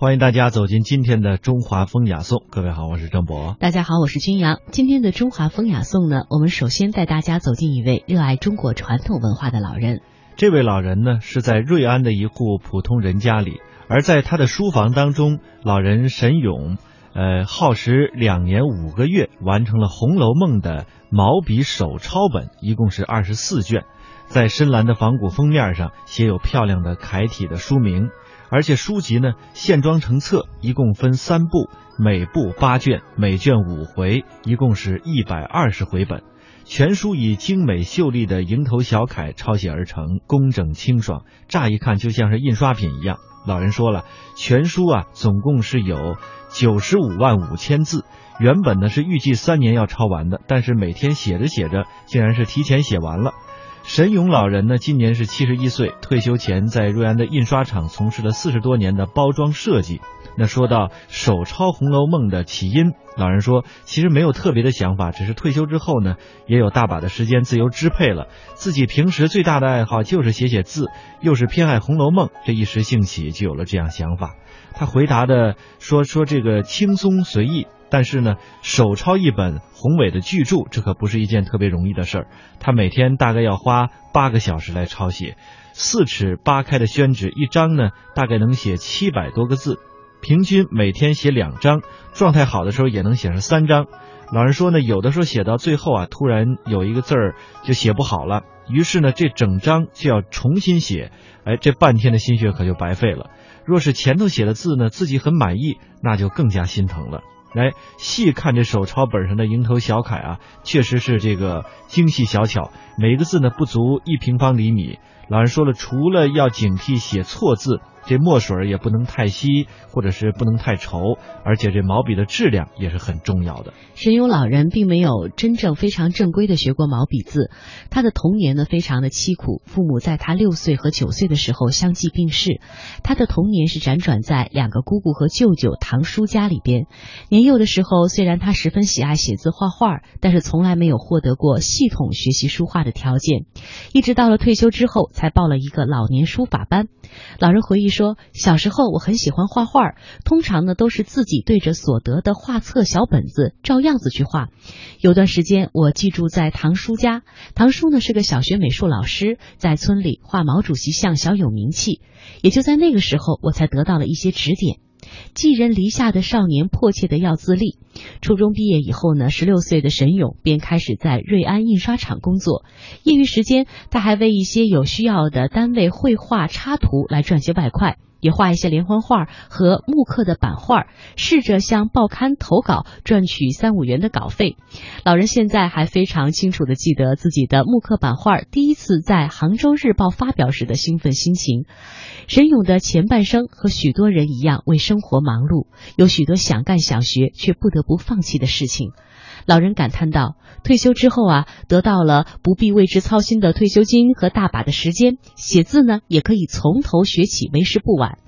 欢迎大家走进今天的中华风雅颂。各位好，我是郑博。大家好，我是君阳。今天的中华风雅颂呢，我们首先带大家走进一位热爱中国传统文化的老人。这位老人呢，是在瑞安的一户普通人家里，而在他的书房当中，老人沈勇，呃，耗时两年五个月，完成了《红楼梦》的毛笔手抄本，一共是二十四卷。在深蓝的仿古封面上写有漂亮的楷体的书名，而且书籍呢线装成册，一共分三部，每部八卷，每卷五回，一共是一百二十回本。全书以精美秀丽的蝇头小楷抄写而成，工整清爽，乍一看就像是印刷品一样。老人说了，全书啊总共是有九十五万五千字，原本呢是预计三年要抄完的，但是每天写着写着，竟然是提前写完了。沈勇老人呢，今年是七十一岁，退休前在瑞安的印刷厂从事了四十多年的包装设计。那说到手抄《红楼梦》的起因，老人说，其实没有特别的想法，只是退休之后呢，也有大把的时间自由支配了。自己平时最大的爱好就是写写字，又是偏爱《红楼梦》，这一时兴起就有了这样想法。他回答的说说这个轻松随意。但是呢，手抄一本宏伟的巨著，这可不是一件特别容易的事儿。他每天大概要花八个小时来抄写，四尺八开的宣纸一张呢，大概能写七百多个字，平均每天写两张，状态好的时候也能写上三张。老人说呢，有的时候写到最后啊，突然有一个字儿就写不好了，于是呢，这整张就要重新写，哎，这半天的心血可就白费了。若是前头写的字呢，自己很满意，那就更加心疼了。来细看这手抄本上的蝇头小楷啊，确实是这个精细小巧，每个字呢不足一平方厘米。老人说了，除了要警惕写错字。这墨水也不能太稀，或者是不能太稠，而且这毛笔的质量也是很重要的。沈勇老人并没有真正非常正规的学过毛笔字，他的童年呢非常的凄苦，父母在他六岁和九岁的时候相继病逝，他的童年是辗转在两个姑姑和舅舅堂叔家里边。年幼的时候，虽然他十分喜爱写字画画，但是从来没有获得过系统学习书画的条件，一直到了退休之后，才报了一个老年书法班。老人回忆说，小时候我很喜欢画画，通常呢都是自己对着所得的画册小本子照样子去画。有段时间我寄住在堂叔家，堂叔呢是个小学美术老师，在村里画毛主席像小有名气。也就在那个时候，我才得到了一些指点。寄人篱下的少年迫切的要自立。初中毕业以后呢，十六岁的沈勇便开始在瑞安印刷厂工作。业余时间，他还为一些有需要的单位绘画插图来赚些外快，也画一些连环画和木刻的版画，试着向报刊投稿赚取三五元的稿费。老人现在还非常清楚的记得自己的木刻版画第一次在杭州日报发表时的兴奋心情。沈勇的前半生和许多人一样为生活忙碌，有许多想干想学却不得不放弃的事情。老人感叹道：“退休之后啊，得到了不必为之操心的退休金和大把的时间，写字呢也可以从头学起，为时不晚。”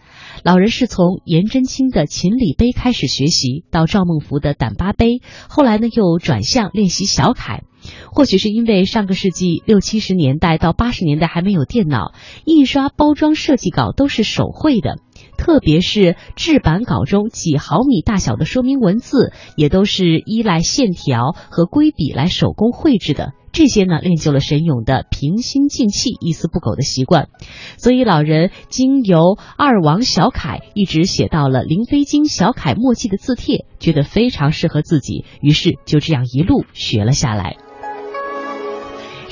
老人是从颜真卿的秦理碑开始学习，到赵孟頫的胆巴碑，后来呢又转向练习小楷。或许是因为上个世纪六七十年代到八十年代还没有电脑，印刷包装设计稿都是手绘的，特别是制版稿中几毫米大小的说明文字，也都是依赖线条和规笔来手工绘制的。这些呢，练就了沈勇的平心静气、一丝不苟的习惯。所以老人经由二王小楷一直写到了林飞经小楷墨迹的字帖，觉得非常适合自己，于是就这样一路学了下来。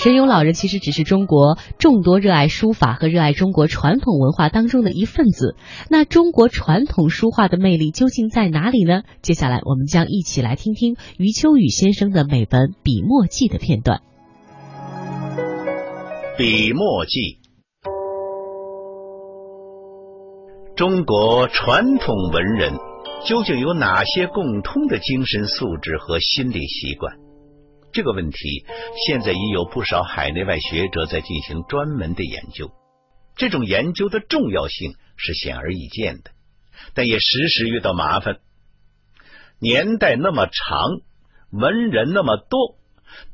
神勇老人其实只是中国众多热爱书法和热爱中国传统文化当中的一份子。那中国传统书画的魅力究竟在哪里呢？接下来我们将一起来听听余秋雨先生的美文《笔墨记》的片段。《笔墨记》，中国传统文人究竟有哪些共通的精神素质和心理习惯？这个问题现在已有不少海内外学者在进行专门的研究。这种研究的重要性是显而易见的，但也时时遇到麻烦。年代那么长，文人那么多，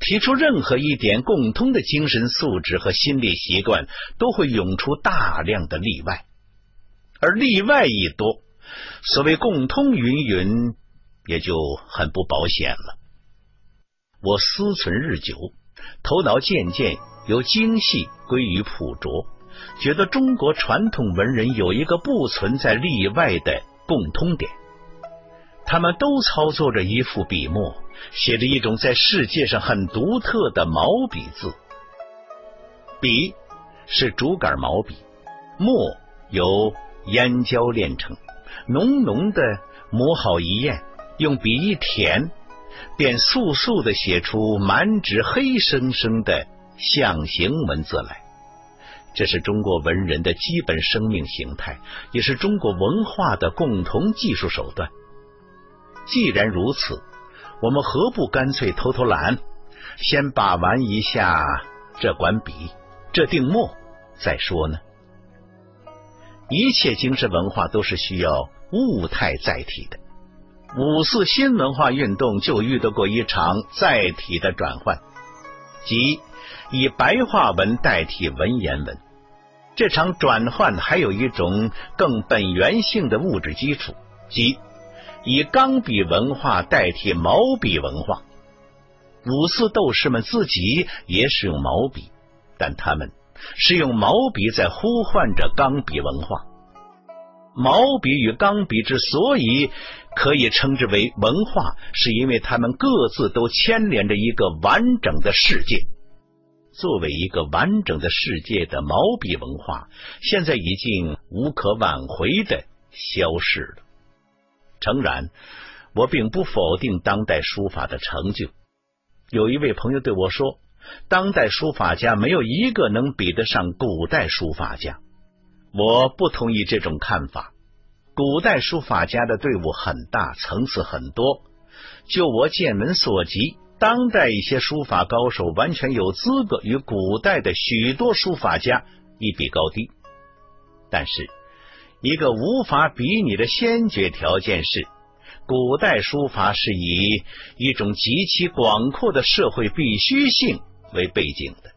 提出任何一点共通的精神素质和心理习惯，都会涌出大量的例外。而例外一多，所谓共通云云，也就很不保险了。我思忖日久，头脑渐渐由精细归于朴拙，觉得中国传统文人有一个不存在例外的共通点，他们都操作着一副笔墨，写着一种在世界上很独特的毛笔字。笔是竹杆毛笔，墨由烟胶炼成，浓浓的磨好一砚，用笔一填。便速速的写出满纸黑生生的象形文字来，这是中国文人的基本生命形态，也是中国文化的共同技术手段。既然如此，我们何不干脆偷偷懒，先把玩一下这管笔、这定墨再说呢？一切精神文化都是需要物态载体的。五四新文化运动就遇到过一场载体的转换，即以白话文代替文言文。这场转换还有一种更本源性的物质基础，即以钢笔文化代替毛笔文化。五四斗士们自己也使用毛笔，但他们是用毛笔在呼唤着钢笔文化。毛笔与钢笔之所以可以称之为文化，是因为他们各自都牵连着一个完整的世界。作为一个完整的世界的毛笔文化，现在已经无可挽回的消失了。诚然，我并不否定当代书法的成就。有一位朋友对我说：“当代书法家没有一个能比得上古代书法家。”我不同意这种看法。古代书法家的队伍很大，层次很多。就我见闻所及，当代一些书法高手完全有资格与古代的许多书法家一比高低。但是，一个无法比拟的先决条件是，古代书法是以一种极其广阔的社会必须性为背景的，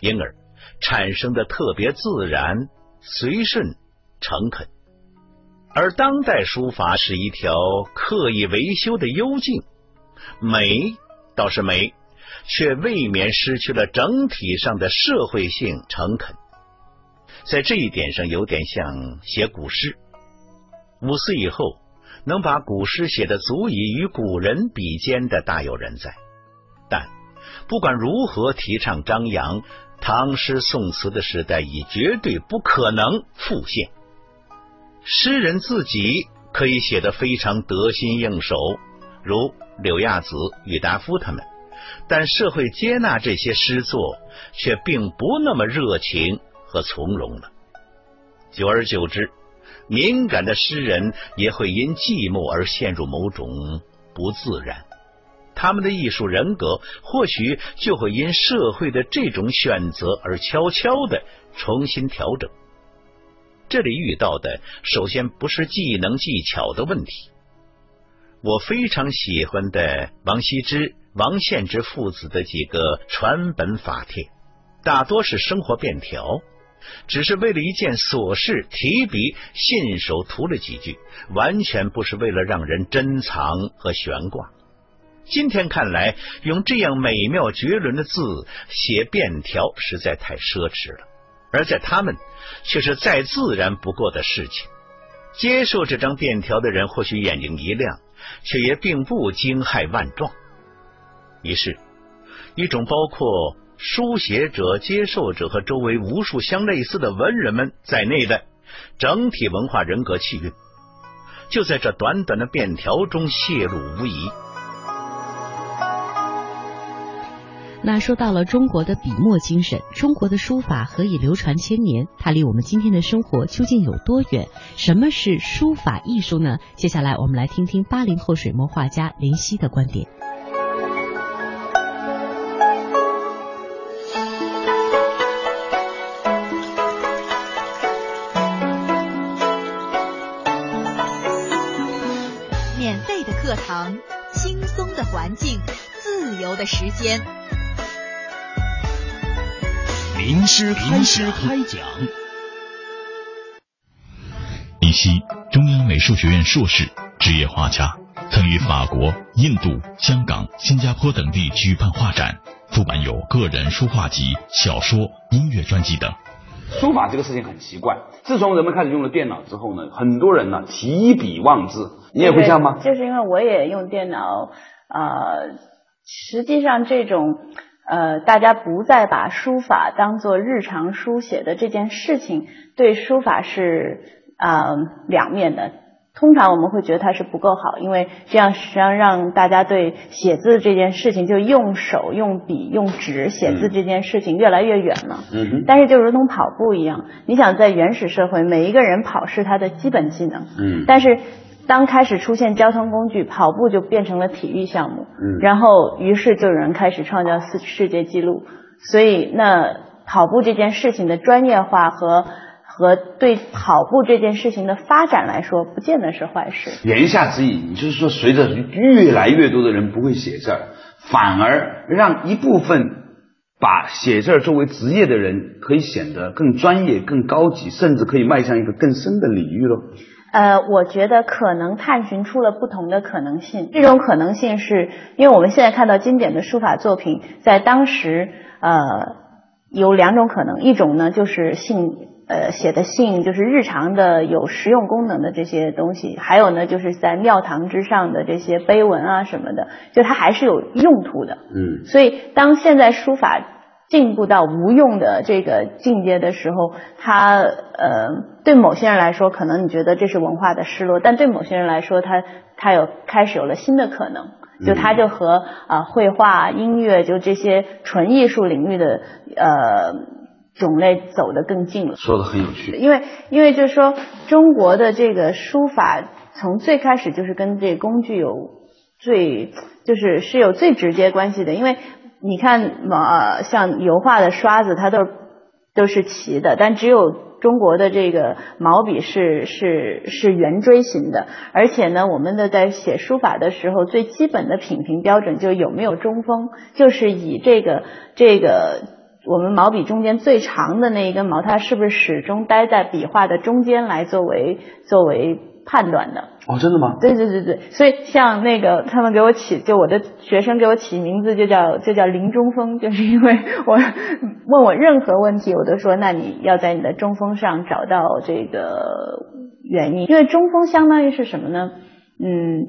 因而产生的特别自然。随顺、诚恳，而当代书法是一条刻意维修的幽径，美倒是美，却未免失去了整体上的社会性诚恳。在这一点上，有点像写古诗。五四以后，能把古诗写得足以与古人比肩的，大有人在。但不管如何提倡张扬。唐诗宋词的时代已绝对不可能复现。诗人自己可以写得非常得心应手，如柳亚子、郁达夫他们，但社会接纳这些诗作却并不那么热情和从容了。久而久之，敏感的诗人也会因寂寞而陷入某种不自然。他们的艺术人格或许就会因社会的这种选择而悄悄的重新调整。这里遇到的首先不是技能技巧的问题。我非常喜欢的王羲之、王献之父子的几个传本法帖，大多是生活便条，只是为了一件琐事提笔信手涂了几句，完全不是为了让人珍藏和悬挂。今天看来，用这样美妙绝伦的字写便条实在太奢侈了，而在他们却是再自然不过的事情。接受这张便条的人或许眼睛一亮，却也并不惊骇万状。于是，一种包括书写者、接受者和周围无数相类似的文人们在内的整体文化人格气韵，就在这短短的便条中泄露无遗。那说到了中国的笔墨精神，中国的书法何以流传千年？它离我们今天的生活究竟有多远？什么是书法艺术呢？接下来我们来听听八零后水墨画家林夕的观点。免费的课堂，轻松的环境，自由的时间。名师名师开讲。西，中央美术学院硕士，职业画家，曾于法国、印度、香港、新加坡等地举办画展，出版有个人书画集、小说、音乐专辑等。书法这个事情很奇怪，自从人们开始用了电脑之后呢，很多人呢提笔忘字，你也会这样吗？就是因为我也用电脑，呃，实际上这种呃，大家不再把书法当做日常书写的这件事情，对书法是啊两面的。通常我们会觉得它是不够好，因为这样实际上让大家对写字这件事情，就用手、用笔、用纸写字这件事情越来越远了。但是就如同跑步一样，你想在原始社会，每一个人跑是他的基本技能。嗯。但是当开始出现交通工具，跑步就变成了体育项目。嗯。然后于是就有人开始创造世世界纪录，所以那跑步这件事情的专业化和。和对跑步这件事情的发展来说，不见得是坏事。言下之意，你就是说，随着越来越多的人不会写字儿，反而让一部分把写字儿作为职业的人，可以显得更专业、更高级，甚至可以迈向一个更深的领域喽。呃，我觉得可能探寻出了不同的可能性。这种可能性是因为我们现在看到经典的书法作品，在当时呃有两种可能，一种呢就是信。呃，写的信就是日常的有实用功能的这些东西，还有呢，就是在庙堂之上的这些碑文啊什么的，就它还是有用途的。嗯，所以当现在书法进步到无用的这个境界的时候，他呃，对某些人来说，可能你觉得这是文化的失落，但对某些人来说，他他有开始有了新的可能，就他就和啊绘画、音乐就这些纯艺术领域的呃。种类走得更近了，说的很有趣。因为因为就是说，中国的这个书法从最开始就是跟这工具有最就是是有最直接关系的。因为你看呃，像油画的刷子，它都都是齐的，但只有中国的这个毛笔是是是圆锥形的。而且呢，我们的在写书法的时候，最基本的品评标准就有没有中锋，就是以这个这个。我们毛笔中间最长的那一根毛，它是不是始终待在笔画的中间来作为作为判断的？哦，真的吗？对对对对，所以像那个他们给我起，就我的学生给我起名字就叫就叫林中锋，就是因为我问我任何问题，我都说那你要在你的中锋上找到这个原因，因为中锋相当于是什么呢？嗯，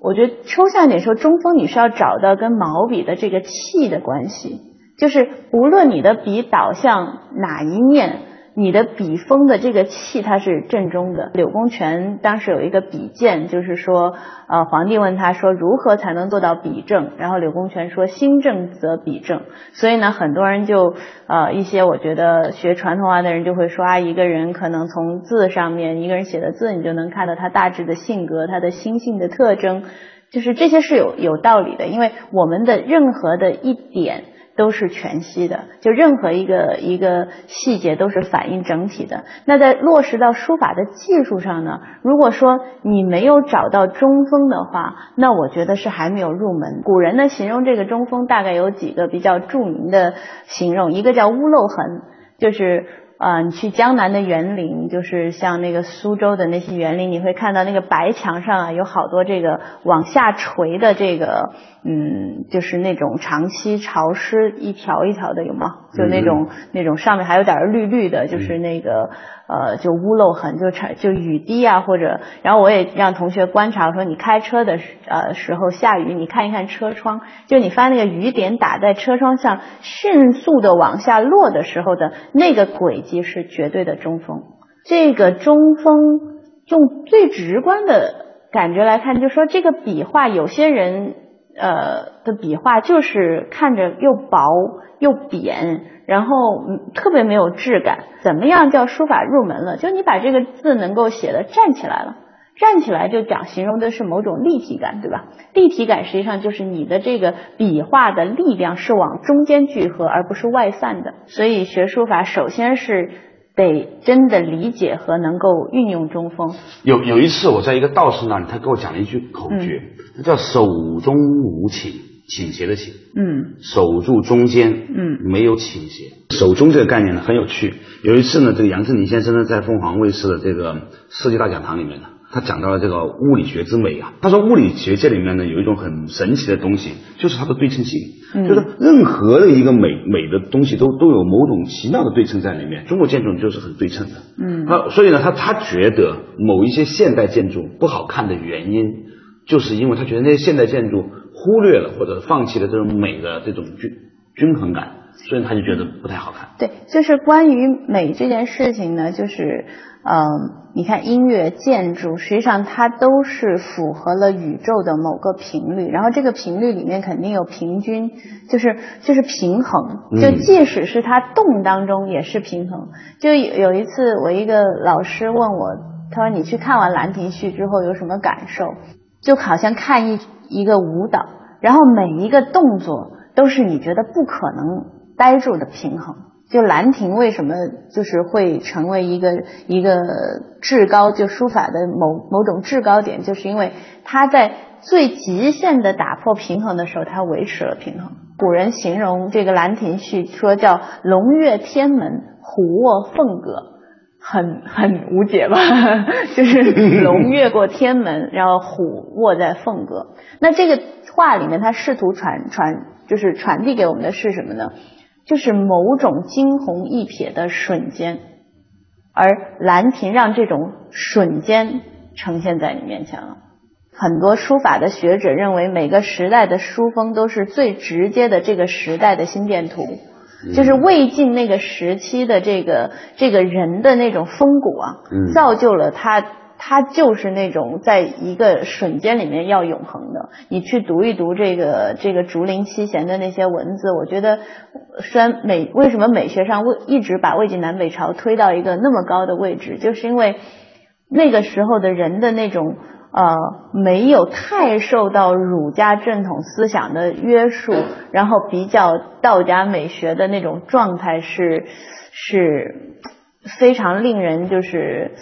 我觉得抽象一点说，中锋你是要找到跟毛笔的这个气的关系。就是无论你的笔倒向哪一面，你的笔锋的这个气它是正中的。柳公权当时有一个笔鉴，就是说，呃，皇帝问他说如何才能做到笔正，然后柳公权说心正则笔正。所以呢，很多人就呃一些我觉得学传统文化的人就会说啊，一个人可能从字上面，一个人写的字，你就能看到他大致的性格，他的心性的特征，就是这些是有有道理的，因为我们的任何的一点。都是全息的，就任何一个一个细节都是反映整体的。那在落实到书法的技术上呢？如果说你没有找到中锋的话，那我觉得是还没有入门。古人呢形容这个中锋大概有几个比较著名的形容，一个叫屋漏痕，就是。啊，你去江南的园林，就是像那个苏州的那些园林，你会看到那个白墙上啊，有好多这个往下垂的这个，嗯，就是那种长期潮湿一条一条的，有吗？就那种那种上面还有点绿绿的，就是那个。呃，就屋漏痕，就产就雨滴啊，或者，然后我也让同学观察，说你开车的时呃时候下雨，你看一看车窗，就你发那个雨点打在车窗上，迅速的往下落的时候的那个轨迹是绝对的中锋。这个中锋用最直观的感觉来看，就说这个笔画，有些人呃的笔画就是看着又薄又扁。然后特别没有质感，怎么样叫书法入门了？就你把这个字能够写的站起来了，站起来就讲形容的是某种立体感，对吧？立体感实际上就是你的这个笔画的力量是往中间聚合，而不是外散的。所以学书法首先是得真的理解和能够运用中锋。有有一次我在一个道士那里，他给我讲了一句口诀，叫手中无倾。倾斜的倾，嗯守住中间，嗯没有倾斜。守中这个概念呢很有趣。有一次呢，这个杨振宁先生呢在凤凰卫视的这个世纪大讲堂里面呢，他讲到了这个物理学之美啊。他说物理学界里面呢有一种很神奇的东西，就是它的对称性，嗯就是任何的一个美美的东西都都有某种奇妙的对称在里面。中国建筑就是很对称的，嗯那所以呢，他他觉得某一些现代建筑不好看的原因，就是因为他觉得那些现代建筑忽略了或者放弃了这种美的这种均均衡感，所以他就觉得不太好看。对，就是关于美这件事情呢，就是，嗯、你看音乐、建筑，实际上它都是符合了宇宙的某个频率，然后这个频率里面肯定有平均，就是就是平衡，就嗯即使是它动当中也是平衡。就有有一次，我一个老师问我，他说你去看完《兰亭序》之后有什么感受？就好像看一一个舞蹈，然后每一个动作都是你觉得不可能呆住的平衡。就兰亭为什么就是会成为一个一个至高，就书法的某某种制高点，就是因为它在最极限的打破平衡的时候，它维持了平衡。古人形容这个《兰亭序》说叫“龙跃天门，虎卧凤阁”，很很无解吧？就是 龙越过天门，然后虎卧在凤阁。那这个话里面，它试图传传，就是传递给我们的是什么呢？就是某种惊鸿一瞥的瞬间，而兰亭让这种瞬间呈现在你面前了。很多书法的学者认为，每个时代的书风都是最直接的这个时代的心电图。就是魏晋那个时期的这个这个人的那种风骨啊，嗯造就了他，他就是那种在一个瞬间里面要永恒的。你去读一读这个这个竹林七贤的那些文字，我觉得虽然美为什么美学上魏一直把魏晋南北朝推到一个那么高的位置，就是因为那个时候的人的那种。呃，没有太受到儒家正统思想的约束，然后比较道家美学的那种状态是是非常令人就是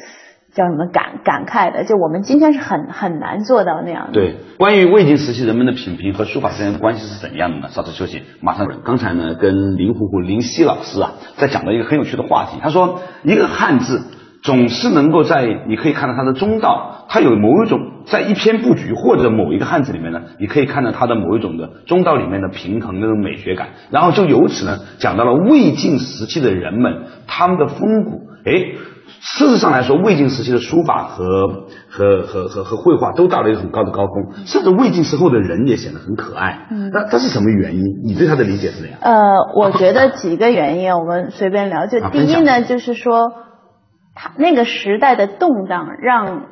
叫什么感感慨的。就我们今天是很很难做到那样的。对，关于魏晋时期人们的品评和书法之间的关系是怎样的呢？稍事休息，马上。刚才呢，跟林虎虎林夕老师啊，在讲到一个很有趣的话题。他说，一个汉字总是能够在你可以看到它的中道，它有某一种在一篇布局或者某一个汉字里面呢，你可以看到它的某一种的中道里面的平衡那种美学感。然后就由此呢，讲到了魏晋时期的人们他们的风骨。诶，事实上来说，魏晋时期的书法和和和和和绘画都到了一个很高的高峰，甚至魏晋时候的人也显得很可爱。嗯那这是什么原因？你对他的理解是怎样？呃，我觉得几个原因，我们随便聊。就第一呢，就是说，他那个时代的动荡，让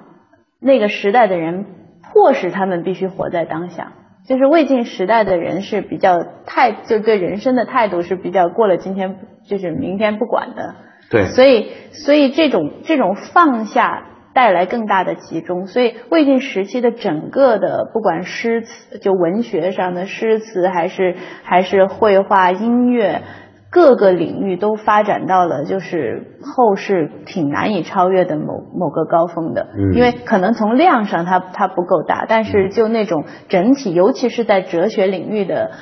那个时代的人迫使他们必须活在当下。就是魏晋时代的人是比较态，就对人生的态度是比较过了今天就是明天不管的。对所以所以这种这种放下带来更大的集中，所以魏晋时期的整个的不管诗词，就文学上的诗词，还是还是绘画、音乐。各个领域都发展到了就是后世挺难以超越的某某个高峰的，嗯因为可能从量上它它不够大，但是就那种整体，尤其是在哲学领域的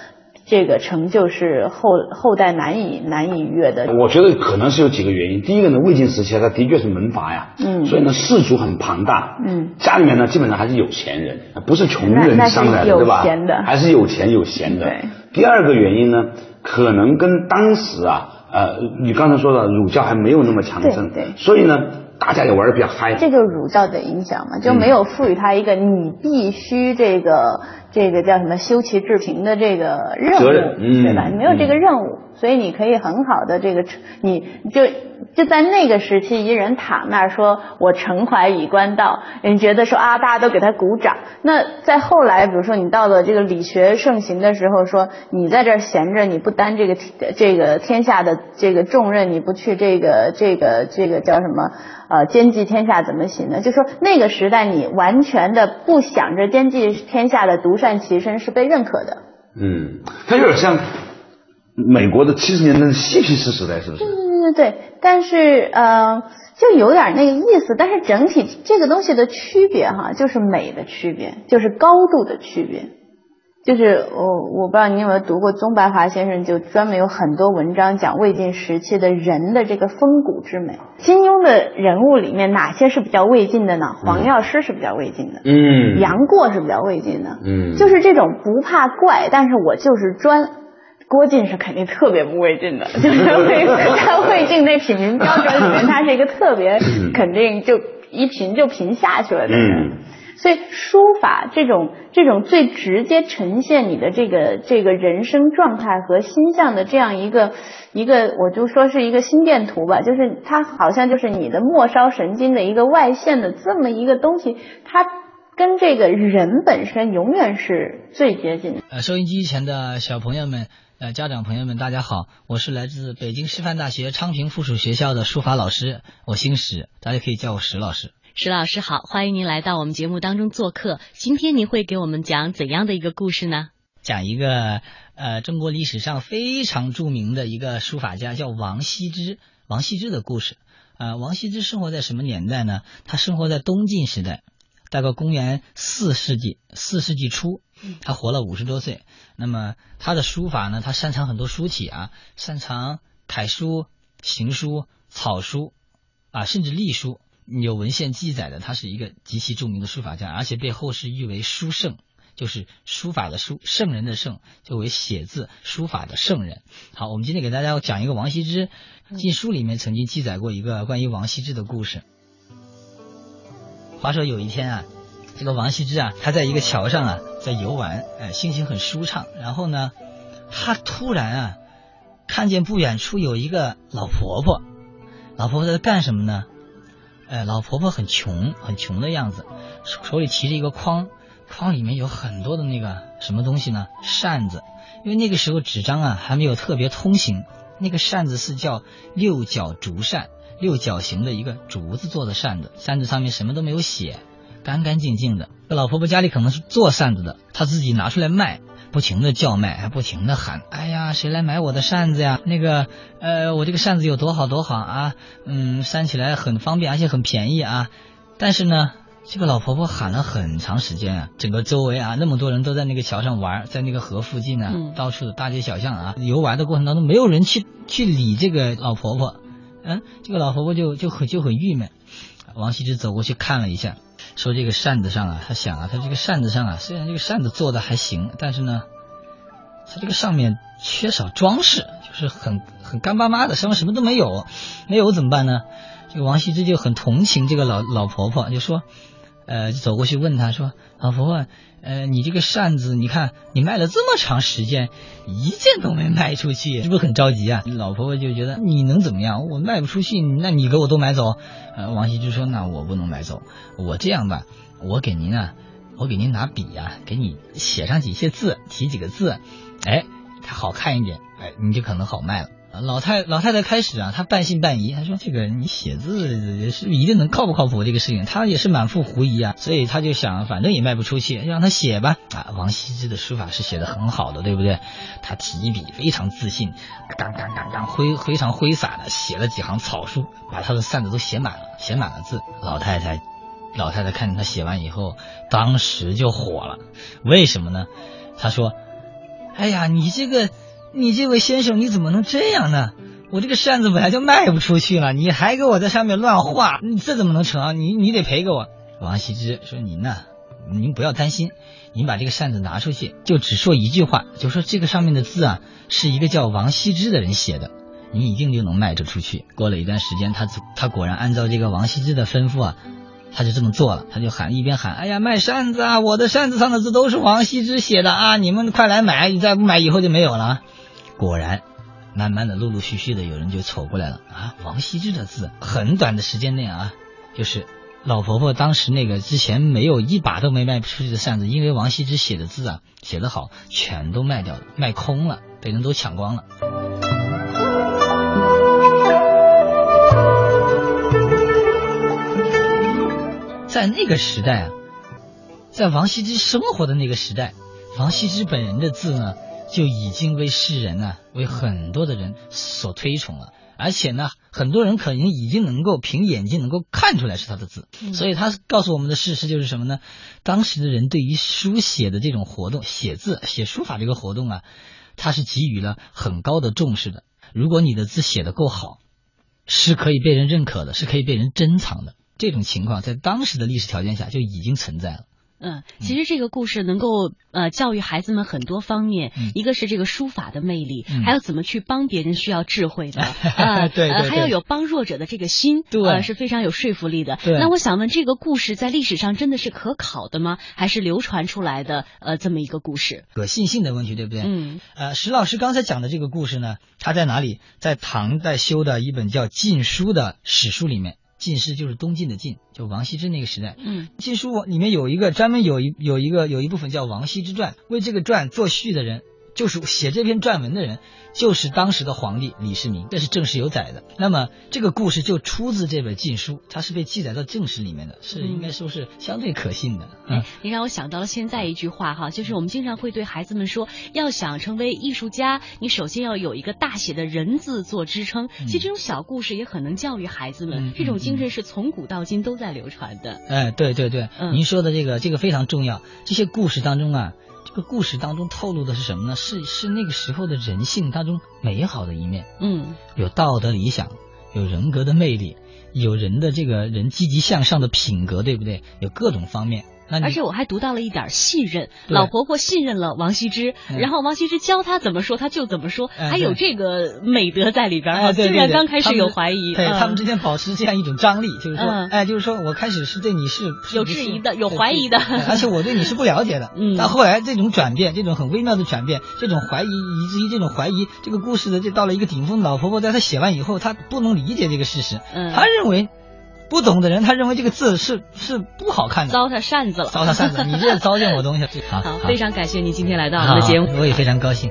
这个成就是后后代难以难以逾越的。我觉得可能是有几个原因。第一个呢，魏晋时期啊，它的确是门阀呀，嗯所以呢士族很庞大，嗯家里面呢基本上还是有钱人，不是穷人上来的，对吧？还是有钱有闲的。对第二个原因呢，可能跟当时啊，呃，你刚才说的儒教还没有那么强盛，对对所以呢，大家也玩的比较嗨。这个儒教的影响嘛，就没有赋予他一个你必须这个这个叫什么修齐治平的这个任务，对吧？你没有这个任务，所以你可以很好的这个，你就就在那个时期，一人躺那儿说我承怀以观道，人觉得说啊，大家都给他鼓掌。那在后来，比如说你到了这个理学盛行的时候，说你在这儿闲着，你不担这个这个天下的这个重任，你不去这个这个这个叫什么？呃，兼济天下怎么行呢？就说那个时代，你完全的不想着兼济天下的独善其身是被认可的。嗯，它有点像美国的七十年代的嬉皮士时代，是不是？对对对对，但是呃，就有点那个意思。但是整体这个东西的区别哈，就是美的区别，就是高度的区别。就是我我不知道你有没有读过宗白华先生，就专门有很多文章讲魏晋时期的人的这个风骨之美。金庸的人物里面哪些是比较魏晋的呢？黄药师是比较魏晋的，嗯杨过是比较魏晋的，嗯就是这种不怕怪，但是我就是专。郭靖是肯定特别不魏晋的，就是 魏在魏晋那品评标准里面，他是一个特别肯定就一评就评下去了的人。嗯所以书法这种这种最直接呈现你的这个这个人生状态和心象的这样一个一个，我就说是一个心电图吧，就是它好像就是你的末梢神经的一个外线的这么一个东西，它跟这个人本身永远是最接近的。呃，收音机前的小朋友们。呃，家长朋友们，大家好，我是来自北京师范大学昌平附属学校的书法老师，我姓史，大家可以叫我史老师。石老师好，欢迎您来到我们节目当中做客。今天您会给我们讲怎样的一个故事呢？讲一个呃中国历史上非常著名的一个书法家，叫王羲之。王羲之的故事。呃，王羲之生活在什么年代呢？他生活在东晋时代，大概公元四世纪，四世纪初，他活了五十多岁。那么他的书法呢，他擅长很多书体啊，擅长楷书、行书、草书啊，甚至隶书。有文献记载的，他是一个极其著名的书法家，而且被后世誉为书圣，就是书法的书，圣人的圣，就为写字书法的圣人。好，我们今天给大家讲一个王羲之，晋书里面曾经记载过一个关于王羲之的故事。话说有一天啊，这个王羲之啊，他在一个桥上啊，在游玩，哎，心情很舒畅。然后呢，他突然啊，看见不远处有一个老婆婆，老婆婆在干什么呢？哎，老婆婆很穷，很穷的样子，手手里提着一个筐，筐里面有很多的那个什么东西呢？扇子。因为那个时候纸张啊还没有特别通行，那个扇子是叫六角竹扇，六角形的一个竹子做的扇子，扇子上面什么都没有写，干干净净的。那老婆婆家里可能是做扇子的，她自己拿出来卖。不停的叫卖，还不停的喊：“哎呀，谁来买我的扇子呀？那个，呃，我这个扇子有多好多好啊！嗯，扇起来很方便，而且很便宜啊！”但是呢，这个老婆婆喊了很长时间啊，整个周围啊，那么多人都在那个桥上玩，在那个河附近啊，嗯到处的大街小巷啊，游玩的过程当中，没有人去去理这个老婆婆。嗯，这个老婆婆就就很就很郁闷。王羲之走过去看了一下。说这个扇子上啊，他想啊，他这个扇子上啊，虽然这个扇子做的还行，但是呢，他这个上面缺少装饰，就是很很干巴巴的，上面什么都没有，没有怎么办呢？这个王羲之就很同情这个老老婆婆，就说，呃，走过去问他说，老婆婆，呃，你这个扇子，你看你卖了这么长时间，一件都没卖出去，是不是很着急啊？老婆婆就觉得你能怎么样？我卖不出去，那你给我都买走。呃，王羲之说，那我不能买走，我这样吧，我给您啊，我给您拿笔呀、给你写上几些字，提几个字，哎，它好看一点，哎，你就可能好卖了。老太老太太开始啊，她半信半疑，她说：“这个你写字是不是一定能靠不靠谱？这个事情，她也是满腹狐疑啊。”所以她就想，反正也卖不出去，让她写吧。啊，王羲之的书法是写的很好的，对不对？他提笔非常自信，刚刚刚刚挥非常挥洒的写了几行草书，把他的扇子都写满了，写满了字。老太太老太太看见他写完以后，当时就火了。为什么呢？她说：“哎呀，你这个，你这位先生，你怎么能这样呢？我这个扇子本来就卖不出去了，你还给我在上面乱画，你这怎么能成？你你得赔给我。”王羲之说：“您呢，您不要担心，您把这个扇子拿出去，就只说一句话，就说这个上面的字啊，是一个叫王羲之的人写的。”您一定就能卖得出去。过了一段时间，他他果然按照这个王羲之的吩咐啊，他就这么做了。他就喊一边喊：“哎呀，卖扇子啊！我的扇子上的字都是王羲之写的啊！你们快来买！你再不买，以后就没有了。”果然，慢慢的、陆陆续续的有人就瞅过来了啊！王羲之的字，很短的时间内啊，就是老婆婆当时那个之前没有一把都没卖出去的扇子，因为王羲之写的字啊写得好，全都卖掉了，卖空了，被人都抢光了。在那个时代啊，在王羲之生活的那个时代，王羲之本人的字呢，就已经为世人呢、为很多的人所推崇了。而且呢，很多人可能已经能够凭眼睛能够看出来是他的字，所以他告诉我们的事实就是什么呢？当时的人对于书写的这种活动，写字、写书法这个活动啊，他是给予了很高的重视的。如果你的字写的够好，是可以被人认可的，是可以被人珍藏的。这种情况在当时的历史条件下就已经存在了。嗯，其实这个故事能够呃教育孩子们很多方面，一个是这个书法的魅力，还有怎么去帮别人需要智慧的，呃，对对，还要有帮弱者的这个心，对，是非常有说服力的。对，那我想问，这个故事在历史上真的是可考的吗？还是流传出来的呃这么一个故事？可信性的问题，对不对？嗯，呃，石老师刚才讲的这个故事呢，它在哪里？在唐代修的一本叫《晋书》的史书里面。晋师就是东晋的晋，就王羲之那个时代。嗯，晋书里面有一个专门有一有一个有一部分叫王羲之传，为这个传作序的人。就是写这篇撰文的人，就是当时的皇帝李世民，这是正史有载的。那么这个故事就出自这本禁书，它是被记载到正史里面的，是应该说是相对可信的。嗯，你让我想到了现在一句话哈，就是我们经常会对孩子们说，要想成为艺术家，你首先要有一个大写的人字做支撑。其实这种小故事也很能教育孩子们，这种精神是从古到今都在流传的。哎，对对对，您说的这个这个非常重要。这些故事当中啊。这个故事当中透露的是什么呢？是是那个时候的人性当中美好的一面，嗯，有道德理想，有人格的魅力，有人的这个人积极向上的品格，对不对？有各种方面。而且我还读到了一点信任，老婆婆信任了王羲之，然后王羲之教他怎么说他就怎么说，还有这个美德在里边啊。虽然刚开始有怀疑，对他们之间保持这样一种张力，就是说，哎，就是说我开始是对你是有质疑的，有怀疑的，而且我对你是不了解的。嗯，但后来这种转变，这种很微妙的转变，这种怀疑，以至于这种怀疑，这个故事的就到了一个顶峰。老婆婆在她写完以后，她不能理解这个事实，她认为。不懂的人，他认为这个字是是不好看的，糟蹋扇子了，糟蹋扇子，你这是糟践我东西。好，非常感谢你今天来到我们的节目，我也非常高兴。